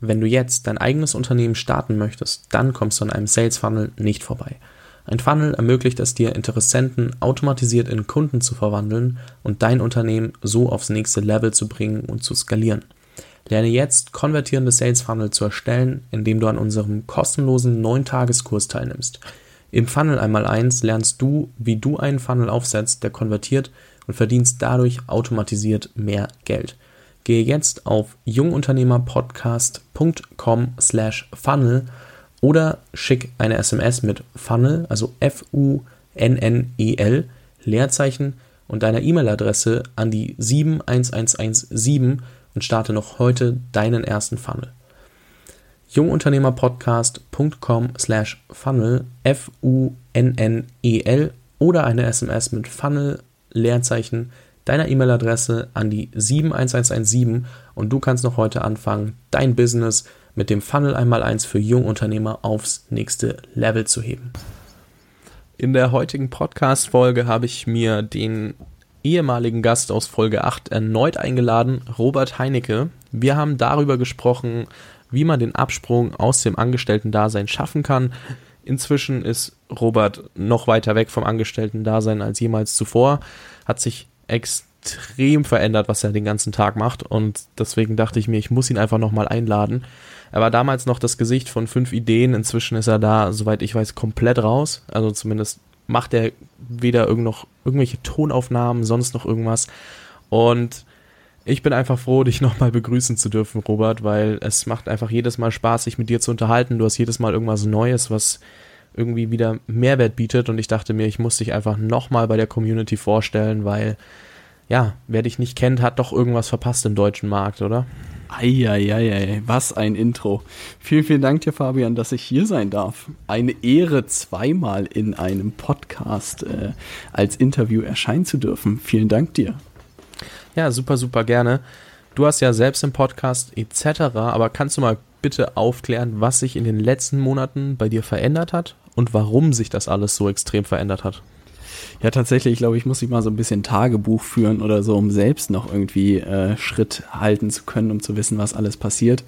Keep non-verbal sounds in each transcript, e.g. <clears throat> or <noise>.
Wenn du jetzt dein eigenes Unternehmen starten möchtest, dann kommst du an einem Sales Funnel nicht vorbei. Ein Funnel ermöglicht es dir, Interessenten automatisiert in Kunden zu verwandeln und dein Unternehmen so aufs nächste Level zu bringen und zu skalieren. Lerne jetzt konvertierende Sales Funnel zu erstellen, indem du an unserem kostenlosen 9-Tageskurs teilnimmst. Im Funnel einmal eins lernst du, wie du einen Funnel aufsetzt, der konvertiert und verdienst dadurch automatisiert mehr Geld. Gehe jetzt auf jungunternehmerpodcast.com slash funnel oder schick eine SMS mit Funnel, also F-U-N-N-E-L, Leerzeichen und deiner E-Mail-Adresse an die 71117 und starte noch heute deinen ersten Funnel. jungunternehmerpodcast.com slash funnel F-U-N-N-E-L oder eine SMS mit Funnel, Leerzeichen, deiner E-Mail-Adresse an die 71117 und du kannst noch heute anfangen, dein Business mit dem Funnel einmal eins für Jungunternehmer aufs nächste Level zu heben. In der heutigen Podcast-Folge habe ich mir den ehemaligen Gast aus Folge 8 erneut eingeladen, Robert Heinecke. Wir haben darüber gesprochen, wie man den Absprung aus dem Angestellten-Dasein schaffen kann. Inzwischen ist Robert noch weiter weg vom Angestellten-Dasein als jemals zuvor, hat sich extrem verändert, was er den ganzen Tag macht und deswegen dachte ich mir, ich muss ihn einfach nochmal einladen. Er war damals noch das Gesicht von fünf Ideen, inzwischen ist er da, soweit ich weiß, komplett raus. Also zumindest macht er weder irgend noch irgendwelche Tonaufnahmen, sonst noch irgendwas. Und ich bin einfach froh, <laughs> dich nochmal begrüßen zu dürfen, Robert, weil es macht einfach jedes Mal Spaß, sich mit dir zu unterhalten. Du hast jedes Mal irgendwas Neues, was irgendwie wieder Mehrwert bietet und ich dachte mir, ich muss dich einfach nochmal bei der Community vorstellen, weil ja, wer dich nicht kennt, hat doch irgendwas verpasst im deutschen Markt, oder? Eieiei, was ein Intro. Vielen, vielen Dank dir, Fabian, dass ich hier sein darf. Eine Ehre, zweimal in einem Podcast äh, als Interview erscheinen zu dürfen. Vielen Dank dir. Ja, super, super gerne. Du hast ja selbst im Podcast etc., aber kannst du mal bitte aufklären, was sich in den letzten Monaten bei dir verändert hat und warum sich das alles so extrem verändert hat? Ja, tatsächlich, ich glaube, ich muss ich mal so ein bisschen Tagebuch führen oder so, um selbst noch irgendwie äh, Schritt halten zu können, um zu wissen, was alles passiert.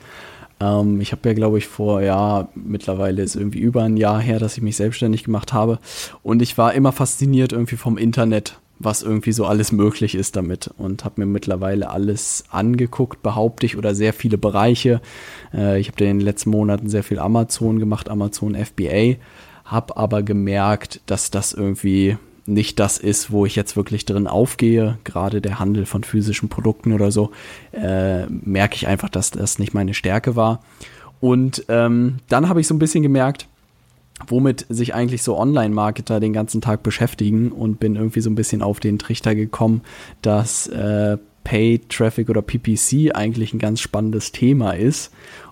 Ähm, ich habe ja, glaube ich, vor, ja, mittlerweile ist irgendwie über ein Jahr her, dass ich mich selbstständig gemacht habe. Und ich war immer fasziniert irgendwie vom Internet was irgendwie so alles möglich ist damit und habe mir mittlerweile alles angeguckt, behaupte ich, oder sehr viele Bereiche. Äh, ich habe in den letzten Monaten sehr viel Amazon gemacht, Amazon FBA, habe aber gemerkt, dass das irgendwie nicht das ist, wo ich jetzt wirklich drin aufgehe. Gerade der Handel von physischen Produkten oder so, äh, merke ich einfach, dass das nicht meine Stärke war. Und ähm, dann habe ich so ein bisschen gemerkt, womit sich eigentlich so Online-Marketer den ganzen Tag beschäftigen und bin irgendwie so ein bisschen auf den Trichter gekommen, dass äh, Paid Traffic oder PPC eigentlich ein ganz spannendes Thema ist.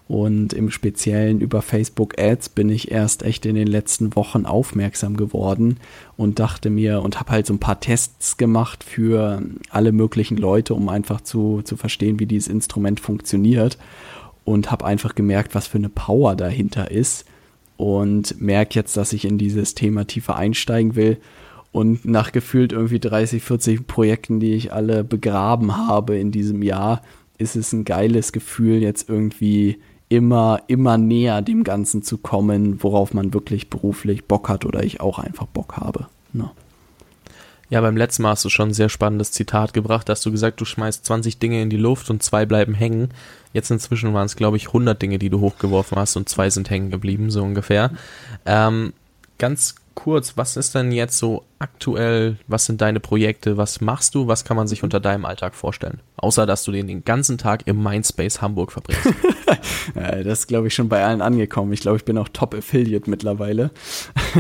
Und im Speziellen über Facebook Ads bin ich erst echt in den letzten Wochen aufmerksam geworden und dachte mir und habe halt so ein paar Tests gemacht für alle möglichen Leute, um einfach zu, zu verstehen, wie dieses Instrument funktioniert. Und habe einfach gemerkt, was für eine Power dahinter ist und merke jetzt, dass ich in dieses Thema tiefer einsteigen will. Und nach gefühlt irgendwie 30, 40 Projekten, die ich alle begraben habe in diesem Jahr, ist es ein geiles Gefühl, jetzt irgendwie immer, immer näher dem Ganzen zu kommen, worauf man wirklich beruflich Bock hat oder ich auch einfach Bock habe. Ne? Ja, beim letzten Mal hast du schon ein sehr spannendes Zitat gebracht. Da hast du gesagt, du schmeißt 20 Dinge in die Luft und zwei bleiben hängen. Jetzt inzwischen waren es, glaube ich, 100 Dinge, die du hochgeworfen hast und zwei sind hängen geblieben, so ungefähr. Ähm, ganz kurz, was ist denn jetzt so aktuell? Was sind deine Projekte? Was machst du? Was kann man sich unter deinem Alltag vorstellen? Außer, dass du den, den ganzen Tag im Mindspace Hamburg verbringst. <laughs> das ist, glaube ich, schon bei allen angekommen. Ich glaube, ich bin auch Top-Affiliate mittlerweile.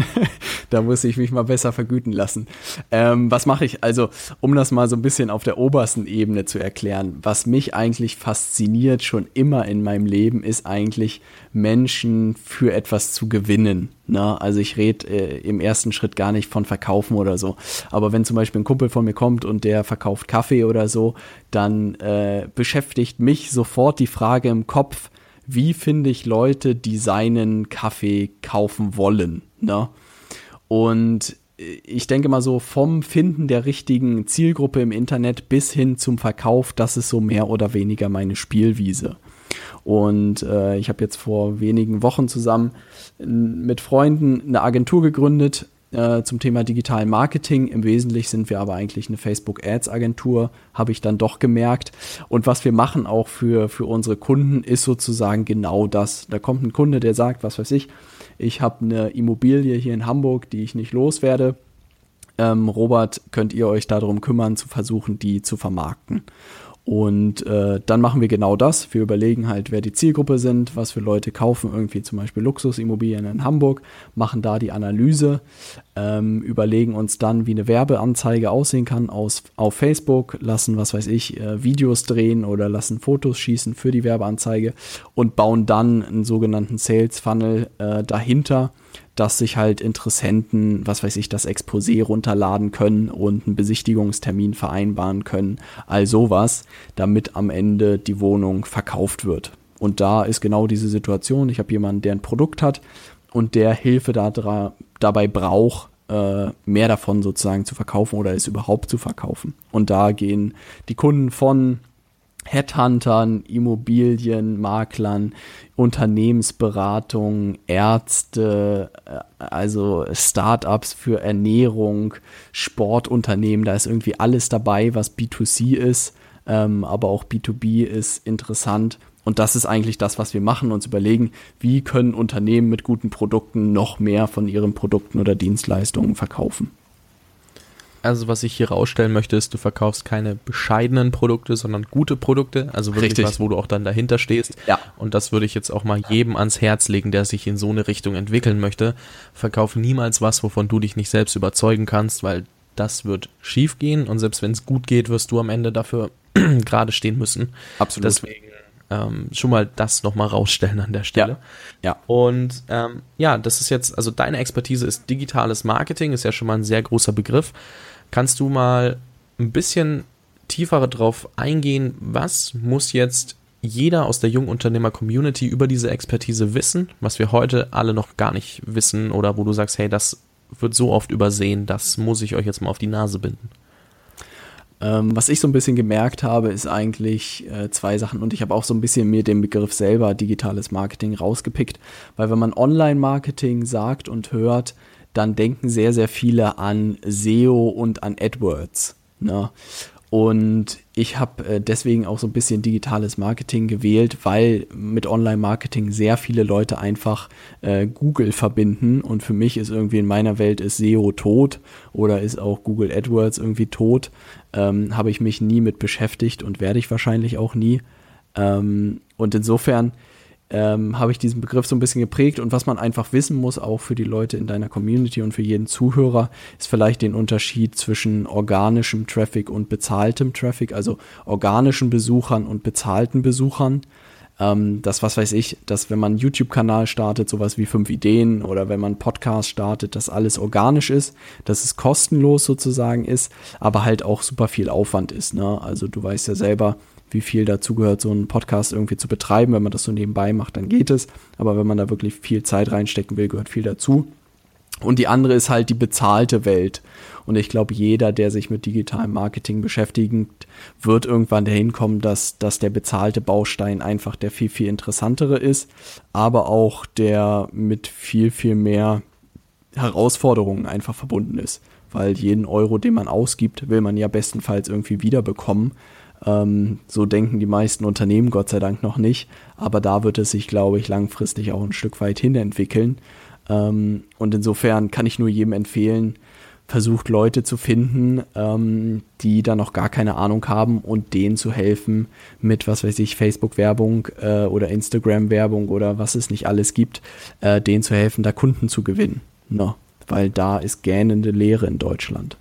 <laughs> da muss ich mich mal besser vergüten lassen. Ähm, was mache ich? Also, um das mal so ein bisschen auf der obersten Ebene zu erklären, was mich eigentlich fasziniert schon immer in meinem Leben, ist eigentlich Menschen für etwas zu gewinnen. Ne? Also ich rede äh, im ersten Schritt gar nicht von Verkaufen oder so. Aber wenn zum Beispiel ein Kumpel von mir kommt und der verkauft Kaffee oder so, dann äh, beschäftigt mich sofort die Frage im Kopf, wie finde ich Leute, die seinen Kaffee kaufen wollen. Ne? Und äh, ich denke mal so vom Finden der richtigen Zielgruppe im Internet bis hin zum Verkauf, das ist so mehr oder weniger meine Spielwiese. Und äh, ich habe jetzt vor wenigen Wochen zusammen mit Freunden eine Agentur gegründet äh, zum Thema digitalen Marketing. Im Wesentlichen sind wir aber eigentlich eine Facebook Ads Agentur, habe ich dann doch gemerkt. Und was wir machen auch für, für unsere Kunden ist sozusagen genau das. Da kommt ein Kunde, der sagt, was weiß ich, ich habe eine Immobilie hier in Hamburg, die ich nicht loswerde. Ähm, Robert, könnt ihr euch darum kümmern, zu versuchen, die zu vermarkten? Und äh, dann machen wir genau das. Wir überlegen halt, wer die Zielgruppe sind, was für Leute kaufen irgendwie zum Beispiel Luxusimmobilien in Hamburg, machen da die Analyse, ähm, überlegen uns dann, wie eine Werbeanzeige aussehen kann aus, auf Facebook, lassen, was weiß ich, äh, Videos drehen oder lassen Fotos schießen für die Werbeanzeige und bauen dann einen sogenannten Sales Funnel äh, dahinter dass sich halt Interessenten, was weiß ich, das Exposé runterladen können und einen Besichtigungstermin vereinbaren können, all sowas, damit am Ende die Wohnung verkauft wird. Und da ist genau diese Situation. Ich habe jemanden, der ein Produkt hat und der Hilfe da, dabei braucht, äh, mehr davon sozusagen zu verkaufen oder es überhaupt zu verkaufen. Und da gehen die Kunden von Headhuntern, Immobilienmaklern, Unternehmensberatung, Ärzte, äh, also Startups für Ernährung, Sportunternehmen, da ist irgendwie alles dabei, was B2C ist, ähm, aber auch B2B ist interessant. Und das ist eigentlich das, was wir machen, uns überlegen, wie können Unternehmen mit guten Produkten noch mehr von ihren Produkten oder Dienstleistungen verkaufen. Also was ich hier rausstellen möchte, ist, du verkaufst keine bescheidenen Produkte, sondern gute Produkte. Also wirklich Richtig. was, wo du auch dann dahinter stehst. Ja. Und das würde ich jetzt auch mal jedem ans Herz legen, der sich in so eine Richtung entwickeln möchte. Verkauf niemals was, wovon du dich nicht selbst überzeugen kannst, weil das wird schief gehen. Und selbst wenn es gut geht, wirst du am Ende dafür <clears throat> gerade stehen müssen. Absolut. Deswegen ähm, schon mal das nochmal rausstellen an der Stelle. Ja. ja. Und ähm, ja, das ist jetzt, also deine Expertise ist digitales Marketing, ist ja schon mal ein sehr großer Begriff. Kannst du mal ein bisschen tiefer drauf eingehen, was muss jetzt jeder aus der Jungunternehmer-Community über diese Expertise wissen, was wir heute alle noch gar nicht wissen oder wo du sagst, hey, das wird so oft übersehen, das muss ich euch jetzt mal auf die Nase binden? Ähm, was ich so ein bisschen gemerkt habe, ist eigentlich äh, zwei Sachen. Und ich habe auch so ein bisschen mir den Begriff selber digitales Marketing rausgepickt, weil wenn man Online-Marketing sagt und hört, dann denken sehr, sehr viele an SEO und an AdWords. Ne? Und ich habe äh, deswegen auch so ein bisschen digitales Marketing gewählt, weil mit Online-Marketing sehr viele Leute einfach äh, Google verbinden. Und für mich ist irgendwie in meiner Welt ist SEO tot oder ist auch Google AdWords irgendwie tot. Ähm, habe ich mich nie mit beschäftigt und werde ich wahrscheinlich auch nie. Ähm, und insofern ähm, habe ich diesen Begriff so ein bisschen geprägt. Und was man einfach wissen muss, auch für die Leute in deiner Community und für jeden Zuhörer, ist vielleicht den Unterschied zwischen organischem Traffic und bezahltem Traffic, also organischen Besuchern und bezahlten Besuchern. Ähm, das, was weiß ich, dass wenn man einen YouTube-Kanal startet, sowas wie fünf Ideen oder wenn man einen Podcast startet, dass alles organisch ist, dass es kostenlos sozusagen ist, aber halt auch super viel Aufwand ist. Ne? Also du weißt ja selber, wie viel dazu gehört, so einen Podcast irgendwie zu betreiben. Wenn man das so nebenbei macht, dann geht es. Aber wenn man da wirklich viel Zeit reinstecken will, gehört viel dazu. Und die andere ist halt die bezahlte Welt. Und ich glaube, jeder, der sich mit digitalem Marketing beschäftigt, wird irgendwann dahin kommen, dass, dass der bezahlte Baustein einfach der viel, viel interessantere ist, aber auch der mit viel, viel mehr Herausforderungen einfach verbunden ist. Weil jeden Euro, den man ausgibt, will man ja bestenfalls irgendwie wiederbekommen. Ähm, so denken die meisten Unternehmen Gott sei Dank noch nicht. Aber da wird es sich, glaube ich, langfristig auch ein Stück weit hin entwickeln. Ähm, und insofern kann ich nur jedem empfehlen, versucht Leute zu finden, ähm, die da noch gar keine Ahnung haben und denen zu helfen mit, was weiß ich, Facebook-Werbung äh, oder Instagram-Werbung oder was es nicht alles gibt, äh, denen zu helfen, da Kunden zu gewinnen. No, weil da ist gähnende Leere in Deutschland.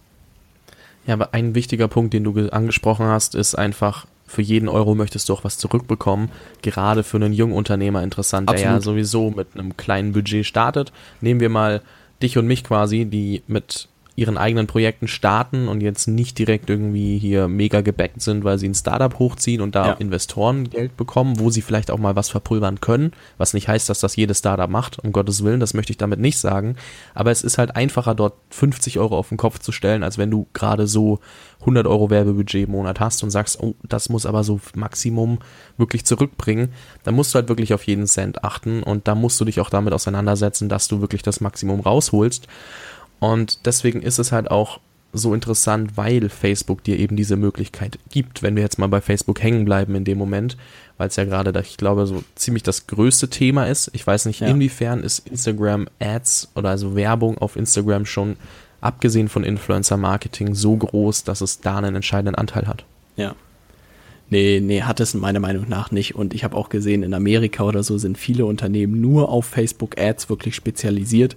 Ja, aber ein wichtiger Punkt, den du angesprochen hast, ist einfach, für jeden Euro möchtest du auch was zurückbekommen. Gerade für einen jungen Unternehmer interessant, Absolut. der ja sowieso mit einem kleinen Budget startet. Nehmen wir mal dich und mich quasi, die mit ihren eigenen Projekten starten und jetzt nicht direkt irgendwie hier mega gebackt sind, weil sie ein Startup hochziehen und da ja. Investoren Geld bekommen, wo sie vielleicht auch mal was verpulvern können, was nicht heißt, dass das jedes Startup macht, um Gottes Willen, das möchte ich damit nicht sagen, aber es ist halt einfacher dort 50 Euro auf den Kopf zu stellen, als wenn du gerade so 100 Euro Werbebudget im Monat hast und sagst, oh, das muss aber so Maximum wirklich zurückbringen, dann musst du halt wirklich auf jeden Cent achten und da musst du dich auch damit auseinandersetzen, dass du wirklich das Maximum rausholst und deswegen ist es halt auch so interessant, weil Facebook dir eben diese Möglichkeit gibt, wenn wir jetzt mal bei Facebook hängen bleiben in dem Moment, weil es ja gerade, ich glaube, so ziemlich das größte Thema ist. Ich weiß nicht, ja. inwiefern ist Instagram Ads oder also Werbung auf Instagram schon, abgesehen von Influencer Marketing, so groß, dass es da einen entscheidenden Anteil hat. Ja. Nee, nee, hat es meiner Meinung nach nicht. Und ich habe auch gesehen, in Amerika oder so sind viele Unternehmen nur auf Facebook Ads wirklich spezialisiert.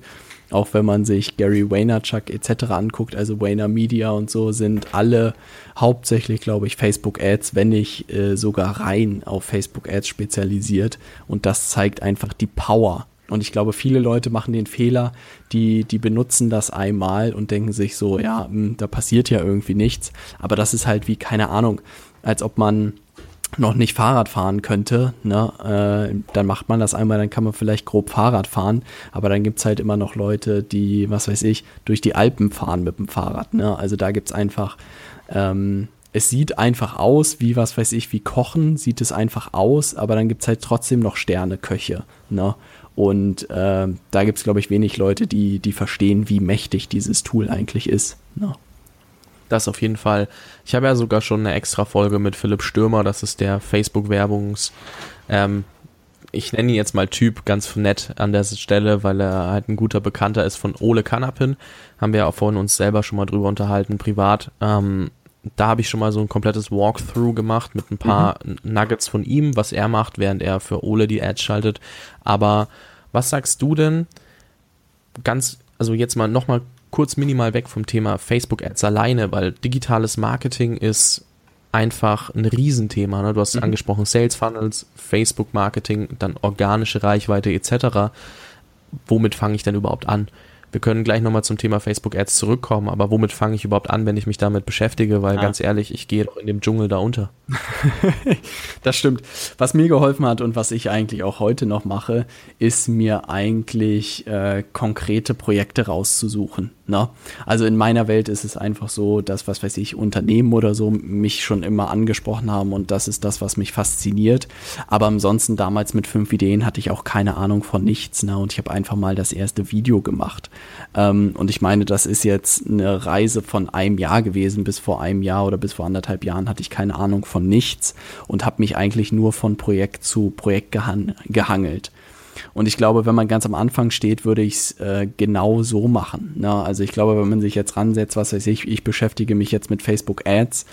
Auch wenn man sich Gary Vaynerchuk etc. anguckt, also Vayner Media und so, sind alle hauptsächlich, glaube ich, Facebook Ads, wenn nicht äh, sogar rein auf Facebook Ads spezialisiert. Und das zeigt einfach die Power. Und ich glaube, viele Leute machen den Fehler, die, die benutzen das einmal und denken sich so, ja, mh, hm, da passiert ja irgendwie nichts. Aber das ist halt wie, keine Ahnung, als ob man noch nicht Fahrrad fahren könnte, ne, äh, dann macht man das einmal, dann kann man vielleicht grob Fahrrad fahren, aber dann gibt es halt immer noch Leute, die, was weiß ich, durch die Alpen fahren mit dem Fahrrad. Ne? Also da gibt es einfach, ähm, es sieht einfach aus, wie, was weiß ich, wie Kochen, sieht es einfach aus, aber dann gibt es halt trotzdem noch Sterneköche. Ne? Und äh, da gibt es, glaube ich, wenig Leute, die, die verstehen, wie mächtig dieses Tool eigentlich ist. Ne? Das auf jeden Fall. Ich habe ja sogar schon eine extra Folge mit Philipp Stürmer, das ist der Facebook-Werbungs, ähm, ich nenne ihn jetzt mal Typ ganz nett an der Stelle, weil er halt ein guter Bekannter ist von Ole Kanapin. Haben wir ja auch vorhin uns selber schon mal drüber unterhalten, privat. Ähm, da habe ich schon mal so ein komplettes Walkthrough gemacht mit ein paar mhm. Nuggets von ihm, was er macht, während er für Ole die Ads schaltet. Aber was sagst du denn? Ganz, also jetzt mal nochmal kurz minimal weg vom Thema Facebook-Ads alleine, weil digitales Marketing ist einfach ein Riesenthema. Ne? Du hast mhm. angesprochen Sales Funnels, Facebook-Marketing, dann organische Reichweite etc. Womit fange ich denn überhaupt an? Wir können gleich nochmal zum Thema Facebook Ads zurückkommen, aber womit fange ich überhaupt an, wenn ich mich damit beschäftige? Weil ah. ganz ehrlich, ich gehe doch in dem Dschungel da unter. <laughs> das stimmt. Was mir geholfen hat und was ich eigentlich auch heute noch mache, ist mir eigentlich äh, konkrete Projekte rauszusuchen. Ne? Also in meiner Welt ist es einfach so, dass, was weiß ich, Unternehmen oder so mich schon immer angesprochen haben und das ist das, was mich fasziniert. Aber ansonsten damals mit fünf Ideen hatte ich auch keine Ahnung von nichts. Ne? Und ich habe einfach mal das erste Video gemacht. Ähm, und ich meine, das ist jetzt eine Reise von einem Jahr gewesen. Bis vor einem Jahr oder bis vor anderthalb Jahren hatte ich keine Ahnung von nichts und habe mich eigentlich nur von Projekt zu Projekt gehan gehangelt. Und ich glaube, wenn man ganz am Anfang steht, würde ich es äh, genau so machen. Ne? Also ich glaube, wenn man sich jetzt ransetzt, was weiß ich, ich beschäftige mich jetzt mit Facebook Ads,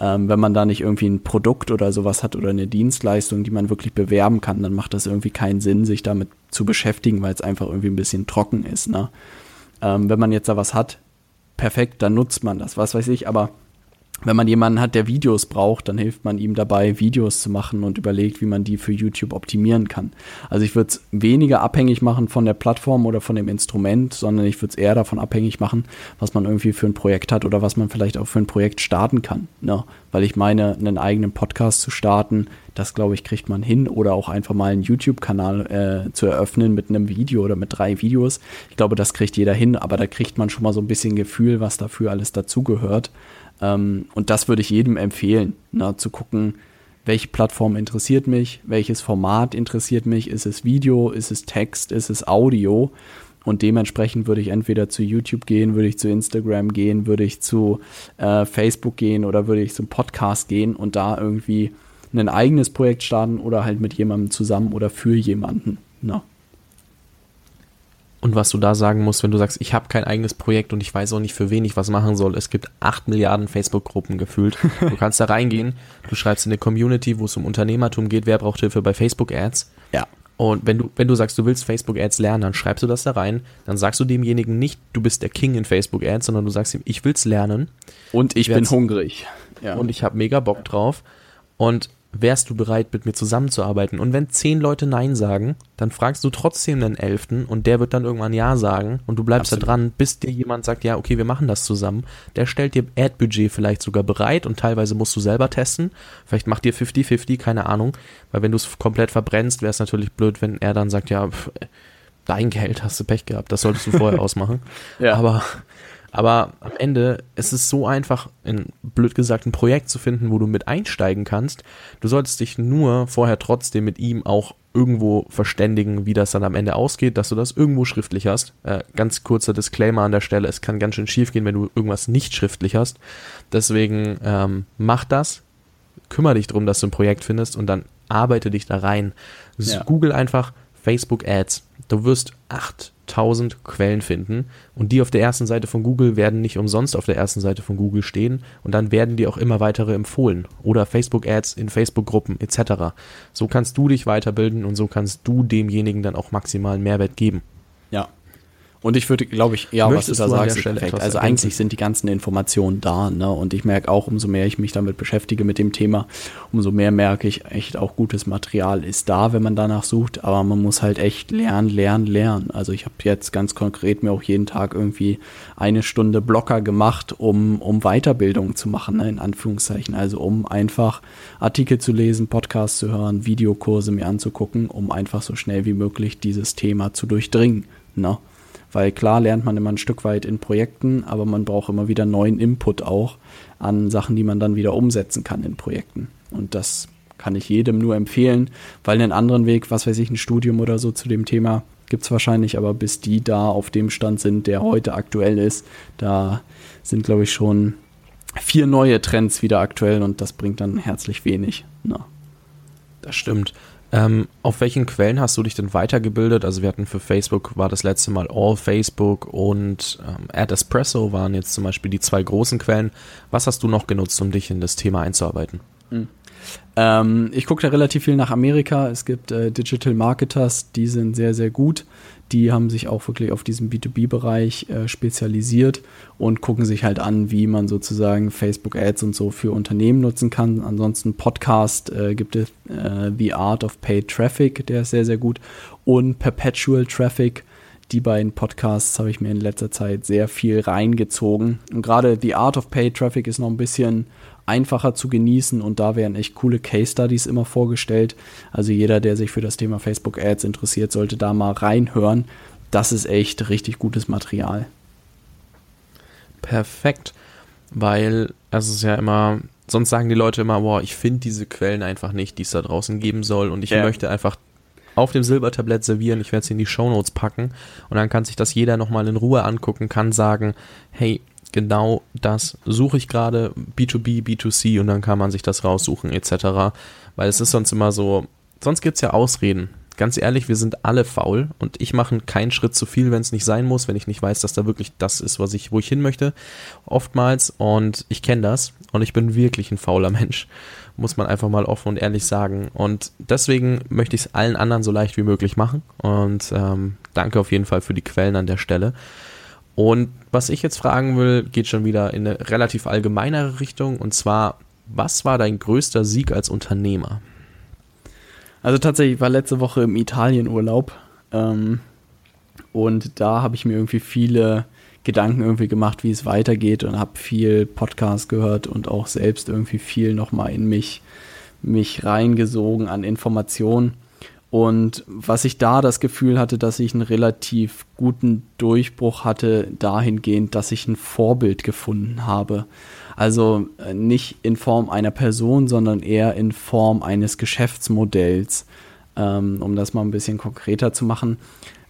ähm, wenn man da nicht irgendwie ein Produkt oder sowas hat oder eine Dienstleistung, die man wirklich bewerben kann, dann macht das irgendwie keinen Sinn, sich damit zu beschäftigen, weil es einfach irgendwie ein bisschen trocken ist. Ne? Ähm, wenn man jetzt da was hat, perfekt, dann nutzt man das, was weiß ich, aber wenn man jemanden hat, der Videos braucht, dann hilft man ihm dabei, Videos zu machen und überlegt, wie man die für YouTube optimieren kann. Also ich würde es weniger abhängig machen von der Plattform oder von dem Instrument, sondern ich würde es eher davon abhängig machen, was man irgendwie für ein Projekt hat oder was man vielleicht auch für ein Projekt starten kann. Ne? Weil ich meine, einen eigenen Podcast zu starten, das glaube ich, kriegt man hin oder auch einfach mal einen YouTube-Kanal äh, zu eröffnen mit einem Video oder mit drei Videos. Ich glaube, das kriegt jeder hin, aber da kriegt man schon mal so ein bisschen Gefühl, was dafür alles dazugehört. Ähm, und das würde ich jedem empfehlen, na, ne, zu gucken, welche Plattform interessiert mich, welches Format interessiert mich, ist es Video, ist es Text, ist es Audio. Und dementsprechend würde ich entweder zu YouTube gehen, würde ich zu Instagram gehen, würde ich zu äh, Facebook gehen oder würde ich zum Podcast gehen und da irgendwie ein eigenes Projekt starten oder halt mit jemandem zusammen oder für jemanden. Na. Und was du da sagen musst, wenn du sagst, ich habe kein eigenes Projekt und ich weiß auch nicht, für wen ich was machen soll. Es gibt acht Milliarden Facebook-Gruppen gefühlt. Du <laughs> kannst da reingehen, du schreibst in eine Community, wo es um Unternehmertum geht, wer braucht Hilfe bei Facebook-Ads. Ja. Und wenn du, wenn du sagst, du willst Facebook-Ads lernen, dann schreibst du das da rein. Dann sagst du demjenigen nicht, du bist der King in Facebook-Ads, sondern du sagst ihm, ich will's lernen. Und ich bin hungrig. Ja. Und ich habe mega Bock drauf. Und wärst du bereit, mit mir zusammenzuarbeiten? Und wenn zehn Leute Nein sagen, dann fragst du trotzdem den Elften und der wird dann irgendwann Ja sagen und du bleibst Absolut. da dran, bis dir jemand sagt, ja, okay, wir machen das zusammen. Der stellt dir Ad-Budget vielleicht sogar bereit und teilweise musst du selber testen. Vielleicht macht dir 50-50, keine Ahnung. Weil wenn du es komplett verbrennst, wäre es natürlich blöd, wenn er dann sagt, ja, pff, dein Geld hast du Pech gehabt, das solltest du vorher <laughs> ausmachen. Ja. Aber aber am Ende ist es so einfach, in blöd gesagt, ein Projekt zu finden, wo du mit einsteigen kannst. Du solltest dich nur vorher trotzdem mit ihm auch irgendwo verständigen, wie das dann am Ende ausgeht, dass du das irgendwo schriftlich hast. Äh, ganz kurzer Disclaimer an der Stelle, es kann ganz schön schief gehen, wenn du irgendwas nicht schriftlich hast. Deswegen ähm, mach das, kümmere dich darum, dass du ein Projekt findest und dann arbeite dich da rein. Ja. Google einfach Facebook Ads. Du wirst 8000 Quellen finden und die auf der ersten Seite von Google werden nicht umsonst auf der ersten Seite von Google stehen und dann werden dir auch immer weitere empfohlen oder Facebook Ads in Facebook Gruppen etc. So kannst du dich weiterbilden und so kannst du demjenigen dann auch maximalen Mehrwert geben. Ja, und ich würde, glaube ich, ja, Möchtest was du da sagst, ist perfekt. Also eigentlich sind die ganzen Informationen da, ne? Und ich merke auch, umso mehr ich mich damit beschäftige mit dem Thema, umso mehr merke ich, echt auch gutes Material ist da, wenn man danach sucht, aber man muss halt echt lernen, lernen, lernen. Also ich habe jetzt ganz konkret mir auch jeden Tag irgendwie eine Stunde Blocker gemacht, um, um Weiterbildung zu machen, ne? in Anführungszeichen. Also um einfach Artikel zu lesen, Podcasts zu hören, Videokurse mir anzugucken, um einfach so schnell wie möglich dieses Thema zu durchdringen. Ne? Weil klar lernt man immer ein Stück weit in Projekten, aber man braucht immer wieder neuen Input auch an Sachen, die man dann wieder umsetzen kann in Projekten. Und das kann ich jedem nur empfehlen, weil einen anderen Weg, was weiß ich, ein Studium oder so zu dem Thema gibt es wahrscheinlich, aber bis die da auf dem Stand sind, der heute aktuell ist, da sind, glaube ich, schon vier neue Trends wieder aktuell und das bringt dann herzlich wenig. Na. Das stimmt. Ähm, auf welchen Quellen hast du dich denn weitergebildet? Also wir hatten für Facebook war das letzte Mal All Facebook und ähm, Ad Espresso waren jetzt zum Beispiel die zwei großen Quellen. Was hast du noch genutzt, um dich in das Thema einzuarbeiten? Mhm. Ähm, ich gucke da relativ viel nach Amerika. Es gibt äh, Digital Marketers, die sind sehr, sehr gut. Die haben sich auch wirklich auf diesen B2B-Bereich äh, spezialisiert und gucken sich halt an, wie man sozusagen Facebook-Ads und so für Unternehmen nutzen kann. Ansonsten Podcast äh, gibt es äh, The Art of Paid Traffic, der ist sehr, sehr gut. Und Perpetual Traffic. Die beiden Podcasts habe ich mir in letzter Zeit sehr viel reingezogen. Und gerade The Art of Paid Traffic ist noch ein bisschen einfacher zu genießen und da werden echt coole Case Studies immer vorgestellt. Also jeder, der sich für das Thema Facebook Ads interessiert, sollte da mal reinhören. Das ist echt richtig gutes Material. Perfekt, weil es ist ja immer, sonst sagen die Leute immer, boah, ich finde diese Quellen einfach nicht, die es da draußen geben soll und ich ja. möchte einfach auf dem Silbertablett servieren. Ich werde sie in die Shownotes packen und dann kann sich das jeder nochmal in Ruhe angucken, kann sagen, hey, genau das suche ich gerade, B2B, B2C und dann kann man sich das raussuchen etc. Weil es ist sonst immer so, sonst gibt es ja Ausreden. Ganz ehrlich, wir sind alle faul und ich mache keinen Schritt zu viel, wenn es nicht sein muss, wenn ich nicht weiß, dass da wirklich das ist, was ich, wo ich hin möchte. Oftmals und ich kenne das und ich bin wirklich ein fauler Mensch, muss man einfach mal offen und ehrlich sagen. Und deswegen möchte ich es allen anderen so leicht wie möglich machen und ähm, danke auf jeden Fall für die Quellen an der Stelle. Und was ich jetzt fragen will, geht schon wieder in eine relativ allgemeinere Richtung. Und zwar, was war dein größter Sieg als Unternehmer? Also tatsächlich war letzte Woche im Italienurlaub. Ähm, und da habe ich mir irgendwie viele Gedanken irgendwie gemacht, wie es weitergeht und habe viel Podcast gehört und auch selbst irgendwie viel nochmal in mich, mich reingesogen an Informationen. Und was ich da das Gefühl hatte, dass ich einen relativ guten Durchbruch hatte, dahingehend, dass ich ein Vorbild gefunden habe. Also äh, nicht in Form einer Person, sondern eher in Form eines Geschäftsmodells, ähm, um das mal ein bisschen konkreter zu machen.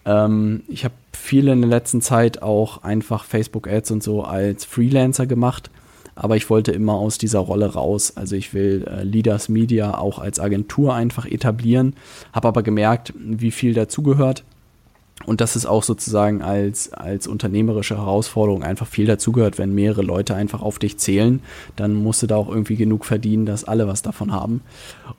Ähm, ich habe viele in der letzten Zeit auch einfach Facebook-Ads und so als Freelancer gemacht aber ich wollte immer aus dieser Rolle raus. Also ich will äh, Leaders Media auch als Agentur einfach etablieren, habe aber gemerkt, wie viel dazugehört und das ist auch sozusagen als, als unternehmerische Herausforderung einfach viel dazugehört. Wenn mehrere Leute einfach auf dich zählen, dann musst du da auch irgendwie genug verdienen, dass alle was davon haben.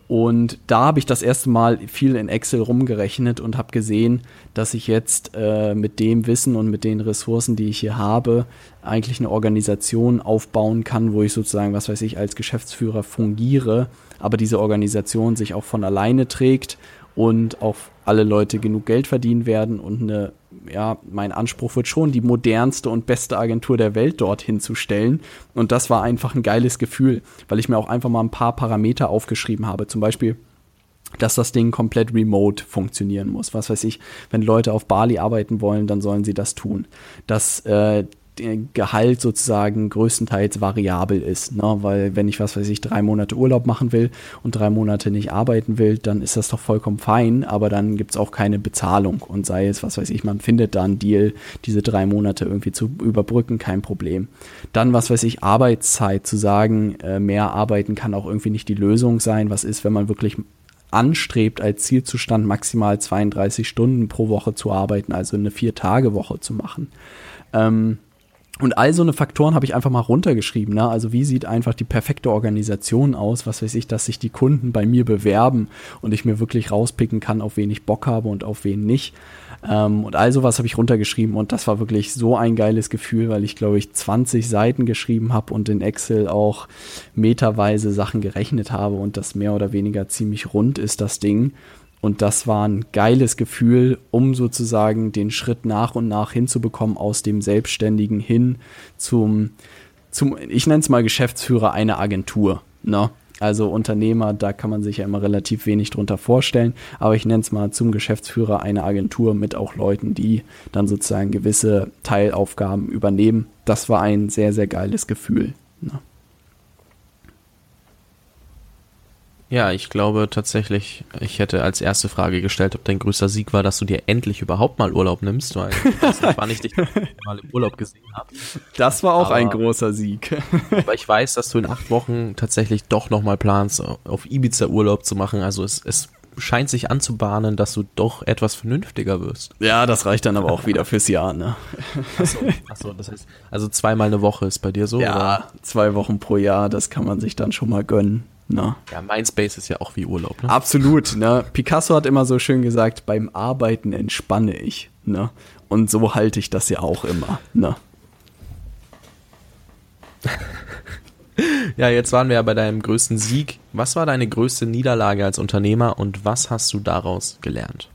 Und da habe ich das erste Mal viel in Excel rumgerechnet und habe gesehen, dass ich jetzt äh, mit dem Wissen und mit den Ressourcen, die ich hier habe, eigentlich eine Organisation aufbauen kann, wo ich sozusagen, was weiß ich, als Geschäftsführer fungiere, aber diese Organisation sich auch von alleine trägt und auch alle Leute genug Geld verdienen werden und eine, ja, mein Anspruch wird schon, die modernste und beste Agentur der Welt dorthin zu stellen. Und das war einfach ein geiles Gefühl, weil ich mir auch einfach mal ein paar Parameter aufgeschrieben habe. Zum Beispiel, dass das Ding komplett remote funktionieren muss. Was weiß ich, wenn Leute auf Bali arbeiten wollen, dann sollen sie das tun. Dass äh, Gehalt sozusagen größtenteils variabel ist. Ne? Weil wenn ich, was weiß ich, drei Monate Urlaub machen will und drei Monate nicht arbeiten will, dann ist das doch vollkommen fein, aber dann gibt es auch keine Bezahlung. Und sei es, was weiß ich, man findet da einen Deal, diese drei Monate irgendwie zu überbrücken, kein Problem. Dann, was weiß ich, Arbeitszeit zu sagen, äh, mehr arbeiten kann auch irgendwie nicht die Lösung sein. Was ist, wenn man wirklich anstrebt, als Zielzustand maximal 32 Stunden pro Woche zu arbeiten, also eine Vier-Tage-Woche zu machen. Ähm, und all so eine Faktoren habe ich einfach mal runtergeschrieben. Ne? Also wie sieht einfach die perfekte Organisation aus? Was weiß ich, dass sich die Kunden bei mir bewerben und ich mir wirklich rauspicken kann, auf wen ich Bock habe und auf wen nicht. Ähm, und all sowas habe ich runtergeschrieben und das war wirklich so ein geiles Gefühl, weil ich glaube ich 20 Seiten geschrieben habe und in Excel auch meterweise Sachen gerechnet habe und das mehr oder weniger ziemlich rund ist, das Ding. Und das war ein geiles Gefühl, um sozusagen den Schritt nach und nach hinzubekommen aus dem Selbstständigen hin zum, zum ich nenne es mal Geschäftsführer einer Agentur. Ne? Also Unternehmer, da kann man sich ja immer relativ wenig drunter vorstellen, aber ich nenne es mal zum Geschäftsführer einer Agentur mit auch Leuten, die dann sozusagen gewisse Teilaufgaben übernehmen. Das war ein sehr, sehr geiles Gefühl. Ne? Ja, ich glaube tatsächlich, ich hätte als erste Frage gestellt, ob dein größter Sieg war, dass du dir endlich überhaupt mal Urlaub nimmst, weil das wann ich dich mal im Urlaub gesehen habe. Das war auch aber, ein großer Sieg. aber ich weiß, dass du in acht Wochen tatsächlich doch nochmal planst, auf Ibiza Urlaub zu machen. Also es, es scheint sich anzubahnen, dass du doch etwas vernünftiger wirst. Ja, das reicht dann aber auch wieder fürs Jahr, ne? Achso, achso das heißt, also zweimal eine Woche ist bei dir so? Ja, oder? zwei Wochen pro Jahr, das kann man sich dann schon mal gönnen. Na. Ja, Mindspace ist ja auch wie Urlaub. Ne? Absolut. Ne? Picasso hat immer so schön gesagt, beim Arbeiten entspanne ich. Ne? Und so halte ich das ja auch immer. Ne? <laughs> ja, jetzt waren wir ja bei deinem größten Sieg. Was war deine größte Niederlage als Unternehmer und was hast du daraus gelernt?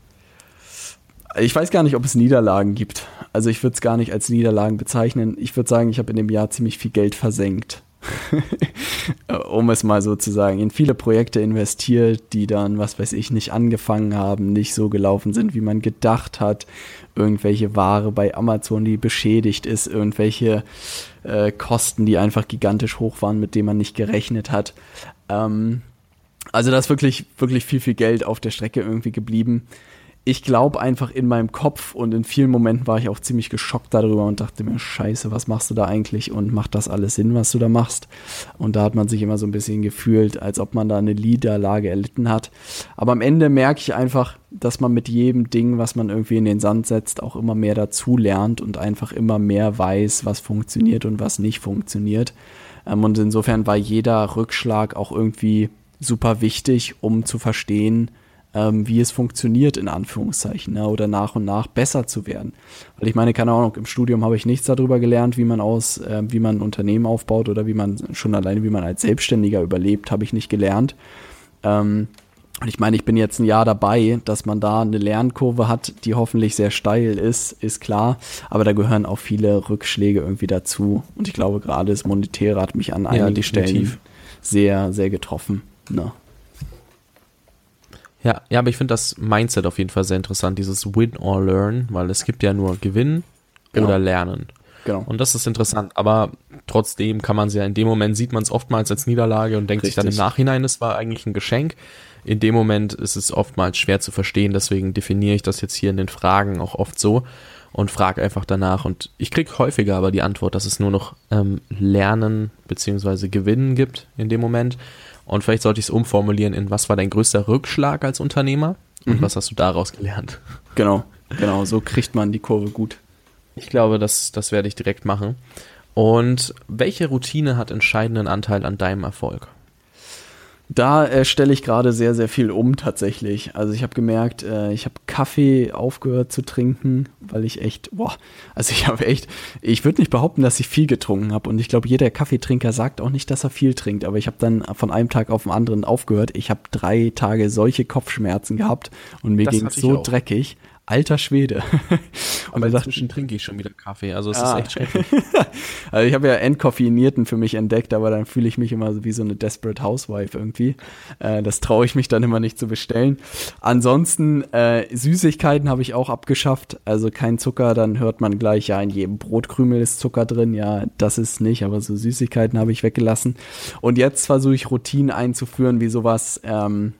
Ich weiß gar nicht, ob es Niederlagen gibt. Also ich würde es gar nicht als Niederlagen bezeichnen. Ich würde sagen, ich habe in dem Jahr ziemlich viel Geld versenkt. <laughs> um es mal so zu sagen, in viele Projekte investiert, die dann, was weiß ich, nicht angefangen haben, nicht so gelaufen sind, wie man gedacht hat. Irgendwelche Ware bei Amazon, die beschädigt ist, irgendwelche äh, Kosten, die einfach gigantisch hoch waren, mit denen man nicht gerechnet hat. Ähm, also da ist wirklich, wirklich viel, viel Geld auf der Strecke irgendwie geblieben ich glaube einfach in meinem Kopf und in vielen Momenten war ich auch ziemlich geschockt darüber und dachte mir, scheiße, was machst du da eigentlich und macht das alles Sinn, was du da machst? Und da hat man sich immer so ein bisschen gefühlt, als ob man da eine Niederlage erlitten hat. Aber am Ende merke ich einfach, dass man mit jedem Ding, was man irgendwie in den Sand setzt, auch immer mehr dazu lernt und einfach immer mehr weiß, was funktioniert und was nicht funktioniert. Ähm, und insofern war jeder Rückschlag auch irgendwie super wichtig, um zu verstehen, ähm, wie es funktioniert, in Anführungszeichen, ne, oder nach und nach besser zu werden. Weil ich meine, keine Ahnung, im Studium habe ich nichts darüber gelernt, wie man aus, äh, wie man ein Unternehmen aufbaut oder wie man schon alleine, wie man als Selbstständiger überlebt, habe ich nicht gelernt. Ähm, und ich meine, ich bin jetzt ein Jahr dabei, dass man da eine Lernkurve hat, die hoffentlich sehr steil ist, ist klar. Aber da gehören auch viele Rückschläge irgendwie dazu. Und ich glaube, gerade das Monetäre hat mich an einigen ja, Stellen sehr, sehr getroffen. Ne? Ja, ja, aber ich finde das Mindset auf jeden Fall sehr interessant, dieses Win or Learn, weil es gibt ja nur Gewinnen genau. oder Lernen. Genau. Und das ist interessant, aber trotzdem kann man sie ja in dem Moment sieht man es oftmals als Niederlage und denkt Richtig. sich dann im Nachhinein, es war eigentlich ein Geschenk. In dem Moment ist es oftmals schwer zu verstehen, deswegen definiere ich das jetzt hier in den Fragen auch oft so und frage einfach danach. Und ich kriege häufiger aber die Antwort, dass es nur noch ähm, Lernen bzw. Gewinnen gibt in dem Moment. Und vielleicht sollte ich es umformulieren in, was war dein größter Rückschlag als Unternehmer und mhm. was hast du daraus gelernt? <laughs> Genau. Genau, so kriegt man die Kurve gut. Ich glaube, das, das werde ich direkt machen. Und welche Routine hat entscheidenden Anteil an deinem Erfolg? Da äh, stelle ich gerade sehr, sehr viel um tatsächlich. Also ich habe gemerkt, äh, ich habe Kaffee aufgehört zu trinken, weil ich echt, boah, also ich habe echt, ich würde nicht behaupten, dass ich viel getrunken habe. Und ich glaube, jeder Kaffeetrinker sagt auch nicht, dass er viel trinkt. Aber ich habe dann von einem Tag auf den anderen aufgehört. Ich habe drei Tage solche Kopfschmerzen gehabt und mir ging es so dreckig. Alter Schwede. <laughs> Und inzwischen trinke ich schon wieder Kaffee, also es ah. ist echt schrecklich. <laughs> also ich habe ja Entkoffeinierten für mich entdeckt, aber dann fühle ich mich immer wie so eine Desperate Housewife irgendwie. Äh, das traue ich mich dann immer nicht zu bestellen. Ansonsten äh, Süßigkeiten habe ich auch abgeschafft, also kein Zucker, dann hört man gleich, ja, in jedem Brotkrümel ist Zucker drin, ja, das ist nicht, aber so Süßigkeiten habe ich weggelassen. Und jetzt versuche ich Routinen einzuführen, wie sowas, ähm,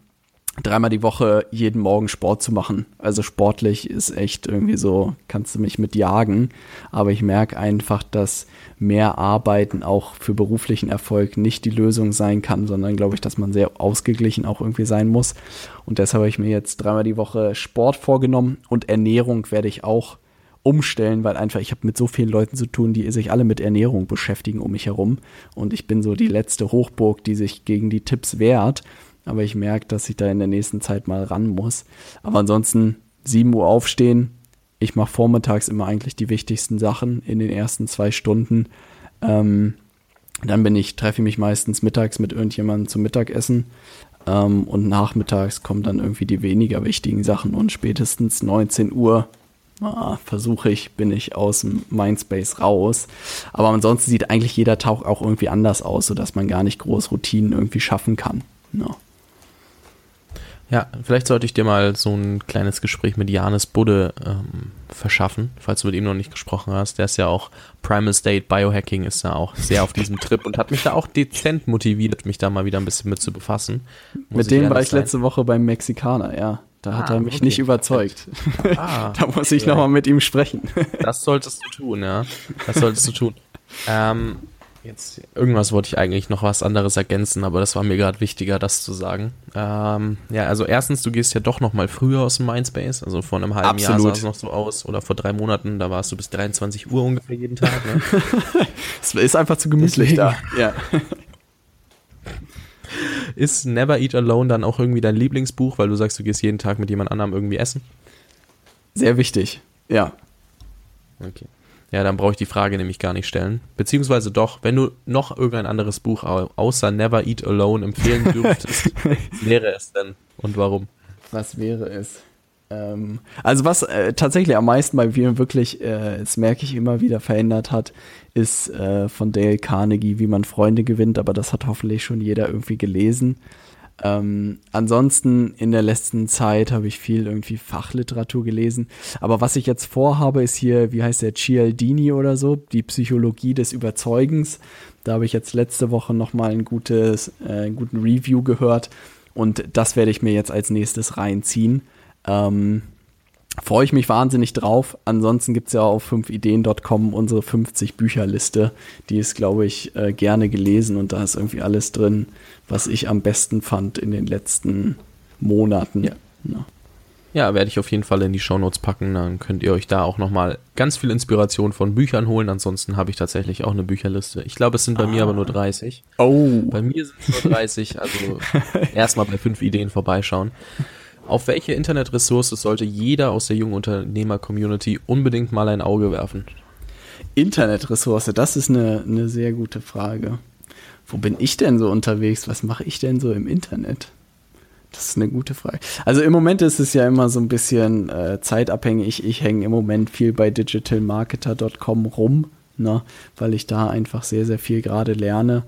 dreimal die Woche jeden Morgen Sport zu machen. Also sportlich ist echt irgendwie so, kannst du mich mit jagen. Aber ich merke einfach, dass mehr Arbeiten auch für beruflichen Erfolg nicht die Lösung sein kann, sondern glaube ich, dass man sehr ausgeglichen auch irgendwie sein muss. Und deshalb habe ich mir jetzt dreimal die Woche Sport vorgenommen und Ernährung werde ich auch umstellen, weil einfach ich habe mit so vielen Leuten zu tun, die sich alle mit Ernährung beschäftigen um mich herum. Und ich bin so die letzte Hochburg, die sich gegen die Tipps wehrt. Aber ich merke, dass ich da in der nächsten Zeit mal ran muss. Aber ansonsten 7 Uhr aufstehen. Ich mache vormittags immer eigentlich die wichtigsten Sachen in den ersten zwei Stunden. Ähm, dann bin ich, treffe ich mich meistens mittags mit irgendjemandem zum Mittagessen. Ähm, und nachmittags kommen dann irgendwie die weniger wichtigen Sachen. Und spätestens 19 Uhr ah, versuche ich, bin ich aus dem Mindspace raus. Aber ansonsten sieht eigentlich jeder Tauch auch irgendwie anders aus, sodass man gar nicht groß Routinen irgendwie schaffen kann. No. Ja, vielleicht sollte ich dir mal so ein kleines Gespräch mit Janis Budde ähm, verschaffen, falls du mit ihm noch nicht gesprochen hast. Der ist ja auch Primal State Biohacking, ist ja auch sehr auf diesem <laughs> Trip und hat mich da auch dezent motiviert, mich da mal wieder ein bisschen mit zu befassen. Mit dem war ich sein. letzte Woche beim Mexikaner, ja. Da ah, hat er mich okay. nicht überzeugt. <laughs> Ah, <laughs> da muss ich nochmal mit ihm sprechen. Das solltest du tun, ja. Das solltest du tun. Ähm, Jetzt, irgendwas wollte ich eigentlich noch was anderes ergänzen, aber das war mir gerade wichtiger, das zu sagen. Ähm, ja, also erstens, du gehst ja doch noch mal früher aus dem Mindspace, also vor einem halben Absolut. Jahr sah es noch so aus oder vor drei Monaten, da warst du bis 23 Uhr ungefähr jeden Tag. Ne? <laughs> es ist einfach zu gemütlich da. Ja. <laughs> Ist Never Eat Alone dann auch irgendwie dein Lieblingsbuch, weil du sagst, du gehst jeden Tag mit jemand anderem irgendwie essen? Sehr wichtig, ja. Okay. Ja, dann brauche ich die Frage nämlich gar nicht stellen. Beziehungsweise doch, wenn du noch irgendein anderes Buch außer Never Eat Alone empfehlen <laughs> dürftest, wäre es denn und warum? Was wäre es? Ähm, also was äh, tatsächlich am meisten bei mir wirklich, äh, das merke ich immer wieder, verändert hat, ist äh, von Dale Carnegie, wie man Freunde gewinnt, aber das hat hoffentlich schon jeder irgendwie gelesen. Ähm, ansonsten in der letzten Zeit habe ich viel irgendwie Fachliteratur gelesen. Aber was ich jetzt vorhabe, ist hier, wie heißt der, Cialdini oder so, die Psychologie des Überzeugens. Da habe ich jetzt letzte Woche nochmal ein äh, einen guten Review gehört. Und das werde ich mir jetzt als nächstes reinziehen. Ähm, freue ich mich wahnsinnig drauf. Ansonsten gibt es ja auf 5ideen.com unsere 50 Bücherliste. Die ist, glaube ich, äh, gerne gelesen und da ist irgendwie alles drin, was ich am besten fand in den letzten Monaten. Ja. ja. Ja, werde ich auf jeden Fall in die Shownotes packen. Dann könnt ihr euch da auch nochmal ganz viel Inspiration von Büchern holen. Ansonsten habe ich tatsächlich auch eine Bücherliste. Ich glaube, es sind bei ah. mir aber nur 30. Oh. Bei mir sind es nur 30. Also <laughs> erstmal bei fünf Ideen vorbeischauen. Auf welche Internetressource sollte jeder aus der jungen Unternehmer-Community unbedingt mal ein Auge werfen? Internetressource, das ist eine, eine sehr gute Frage. Wo bin ich denn so unterwegs? Was mache ich denn so im Internet? Das ist eine gute Frage. Also im Moment ist es ja immer so ein bisschen äh, zeitabhängig. Ich hänge im Moment viel bei digitalmarketer.com rum, ne, weil ich da einfach sehr, sehr viel gerade lerne.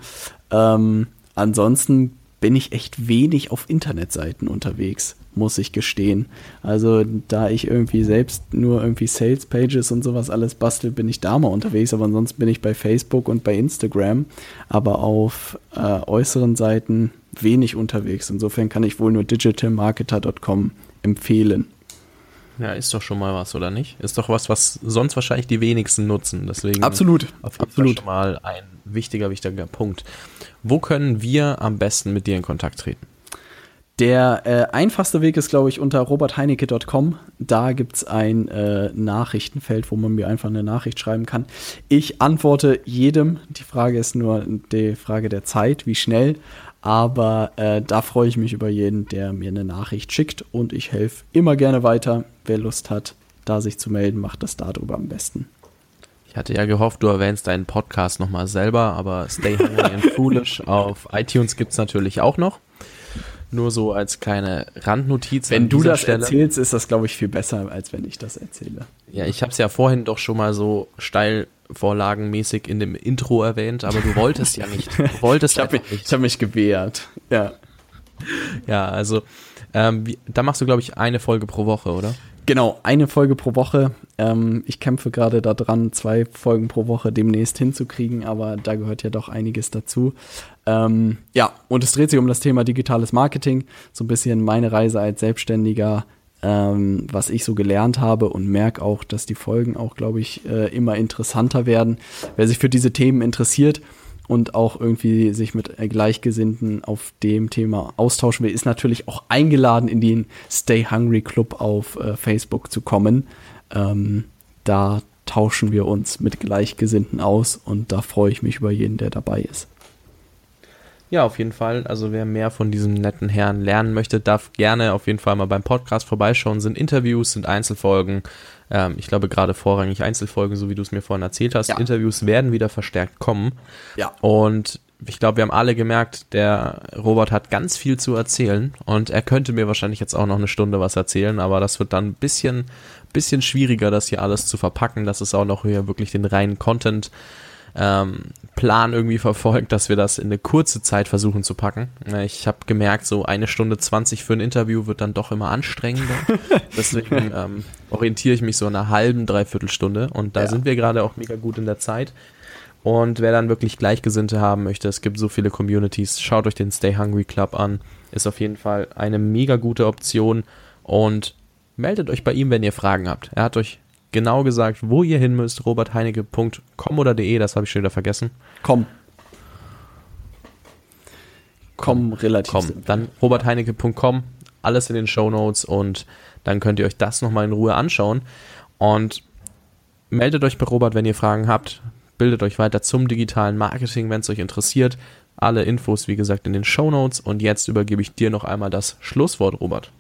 Ähm, ansonsten bin ich echt wenig auf Internetseiten unterwegs muss ich gestehen. Also da ich irgendwie selbst nur irgendwie Sales Pages und sowas alles bastel, bin ich da mal unterwegs, aber ansonsten bin ich bei Facebook und bei Instagram, aber auf äh, äußeren Seiten wenig unterwegs. Insofern kann ich wohl nur digitalmarketer.com empfehlen. Ja, ist doch schon mal was, oder nicht? Ist doch was, was sonst wahrscheinlich die wenigsten nutzen. Deswegen absolut, auf jeden absolut. Fall mal ein wichtiger, wichtiger Punkt. Wo können wir am besten mit dir in Kontakt treten? Der äh, einfachste Weg ist, glaube ich, unter robertheinecke.com. Da gibt es ein äh, Nachrichtenfeld, wo man mir einfach eine Nachricht schreiben kann. Ich antworte jedem. Die Frage ist nur die Frage der Zeit, wie schnell. Aber äh, da freue ich mich über jeden, der mir eine Nachricht schickt. Und ich helfe immer gerne weiter. Wer Lust hat, da sich zu melden, macht das darüber am besten. Ich hatte ja gehofft, du erwähnst deinen Podcast nochmal selber, aber Stay Hungry and Foolish <laughs> auf iTunes gibt es natürlich auch noch. Nur so als kleine Randnotiz. Wenn du das Stelle. erzählst, ist das, glaube ich, viel besser, als wenn ich das erzähle. Ja, ich habe es ja vorhin doch schon mal so steil vorlagenmäßig in dem Intro erwähnt, aber du wolltest ja nicht. Du wolltest ich habe mich, ich hab mich gewehrt. Ja. Ja, also ähm, wie, da machst du, glaube ich, eine Folge pro Woche, oder? Genau, eine Folge pro Woche. Ähm, ich kämpfe gerade daran, zwei Folgen pro Woche demnächst hinzukriegen, aber da gehört ja doch einiges dazu. Ähm, ja, und es dreht sich um das Thema digitales Marketing, so ein bisschen meine Reise als Selbstständiger, ähm, was ich so gelernt habe und merke auch, dass die Folgen auch, glaube ich, äh, immer interessanter werden. Wer sich für diese Themen interessiert, und auch irgendwie sich mit Gleichgesinnten auf dem Thema austauschen will, ist natürlich auch eingeladen, in den Stay Hungry Club auf äh, Facebook zu kommen. Ähm, da tauschen wir uns mit Gleichgesinnten aus und da freue ich mich über jeden, der dabei ist. Ja, auf jeden Fall. Also wer mehr von diesem netten Herrn lernen möchte, darf gerne auf jeden Fall mal beim Podcast vorbeischauen. Sind Interviews, sind Einzelfolgen. Ähm, ich glaube gerade vorrangig Einzelfolgen, so wie du es mir vorhin erzählt hast. Ja. Interviews werden wieder verstärkt kommen. Ja. Und ich glaube, wir haben alle gemerkt, der Robert hat ganz viel zu erzählen und er könnte mir wahrscheinlich jetzt auch noch eine Stunde was erzählen, aber das wird dann ein bisschen, bisschen schwieriger, das hier alles zu verpacken. Das ist auch noch hier wirklich den reinen Content ähm, Plan irgendwie verfolgt, dass wir das in eine kurze Zeit versuchen zu packen. Ich habe gemerkt, so eine Stunde 20 für ein Interview wird dann doch immer anstrengender. <laughs> Deswegen ähm, orientiere ich mich so in einer halben, dreiviertel Stunde und da ja. sind wir gerade auch mega gut in der Zeit. Und wer dann wirklich Gleichgesinnte haben möchte, es gibt so viele Communities, schaut euch den Stay Hungry Club an. Ist auf jeden Fall eine mega gute Option und meldet euch bei ihm, wenn ihr Fragen habt. Er hat euch genau gesagt, wo ihr hin müsst. robertheinecke.com oder de, das habe ich schon wieder vergessen. Komm. Komm, relativ. Komm, simpel. dann robertheinecke.com, alles in den Show Notes und dann könnt ihr euch das nochmal in Ruhe anschauen. Und meldet euch bei Robert, wenn ihr Fragen habt. Bildet euch weiter zum digitalen Marketing, wenn es euch interessiert. Alle Infos, wie gesagt, in den Show Notes. Und jetzt übergebe ich dir noch einmal das Schlusswort, Robert.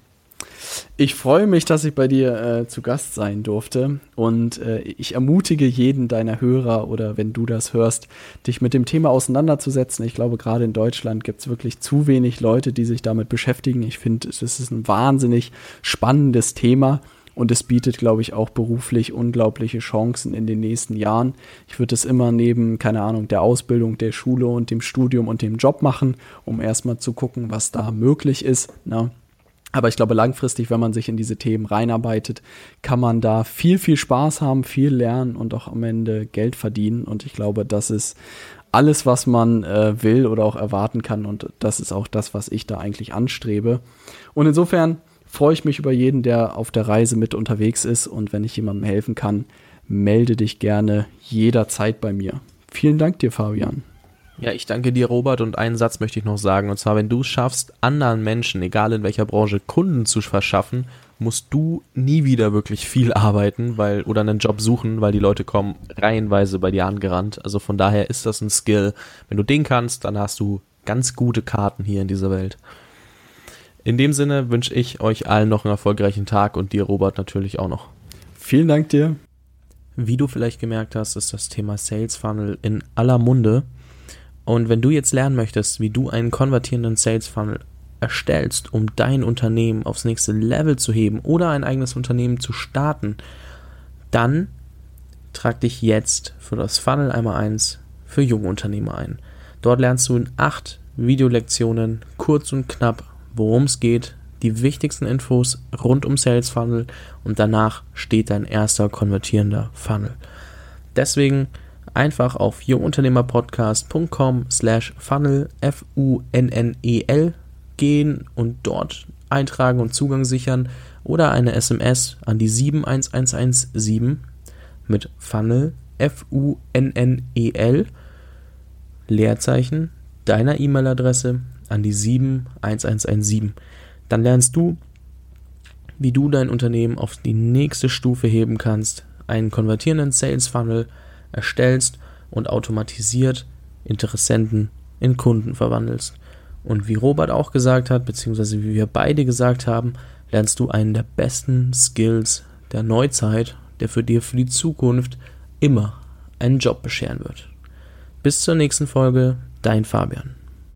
Ich freue mich, dass ich bei dir äh, zu Gast sein durfte und äh, ich ermutige jeden deiner Hörer oder wenn du das hörst, dich mit dem Thema auseinanderzusetzen. Ich glaube, gerade in Deutschland gibt es wirklich zu wenig Leute, die sich damit beschäftigen. Ich finde, es ist ein wahnsinnig spannendes Thema und es bietet, glaube ich, auch beruflich unglaubliche Chancen in den nächsten Jahren. Ich würde es immer neben, keine Ahnung, der Ausbildung, der Schule und dem Studium und dem Job machen, um erstmal zu gucken, was da möglich ist. Na? Aber ich glaube, langfristig, wenn man sich in diese Themen reinarbeitet, kann man da viel, viel Spaß haben, viel lernen und auch am Ende Geld verdienen. Und ich glaube, das ist alles, was man äh, will oder auch erwarten kann. Und das ist auch das, was ich da eigentlich anstrebe. Und insofern freue ich mich über jeden, der auf der Reise mit unterwegs ist. Und wenn ich jemandem helfen kann, melde dich gerne jederzeit bei mir. Vielen Dank dir, Fabian. Ja, ich danke dir, Robert. Und einen Satz möchte ich noch sagen. Und zwar, wenn du es schaffst, anderen Menschen, egal in welcher Branche, Kunden zu verschaffen, musst du nie wieder wirklich viel arbeiten, weil, oder einen Job suchen, weil die Leute kommen reihenweise bei dir angerannt. Also von daher ist das ein Skill. Wenn du den kannst, dann hast du ganz gute Karten hier in dieser Welt. In dem Sinne wünsche ich euch allen noch einen erfolgreichen Tag und dir, Robert, natürlich auch noch. Vielen Dank dir. Wie du vielleicht gemerkt hast, ist das Thema Sales Funnel in aller Munde. Und wenn du jetzt lernen möchtest, wie du einen konvertierenden Sales Funnel erstellst, um dein Unternehmen aufs nächste Level zu heben oder ein eigenes Unternehmen zu starten, dann trag dich jetzt für das Funnel einmal eins für junge Unternehmer ein. Dort lernst du in acht Videolektionen kurz und knapp, worum es geht, die wichtigsten Infos rund um Sales Funnel und danach steht dein erster konvertierender Funnel. Deswegen einfach auf jungunternehmerpodcast.com slash funnel, F-U-N-N-E-L gehen und dort eintragen und Zugang sichern oder eine SMS an die 71117 mit Funnel, F-U-N-N-E-L, Leerzeichen, deiner E-Mail-Adresse an die 71117. Dann lernst du, wie du dein Unternehmen auf die nächste Stufe heben kannst, einen konvertierenden Sales Funnel erstellst und automatisiert Interessenten in Kunden verwandelst. Und wie Robert auch gesagt hat, beziehungsweise wie wir beide gesagt haben, lernst du einen der besten Skills der Neuzeit, der für dir für die Zukunft immer einen Job bescheren wird. Bis zur nächsten Folge, dein Fabian.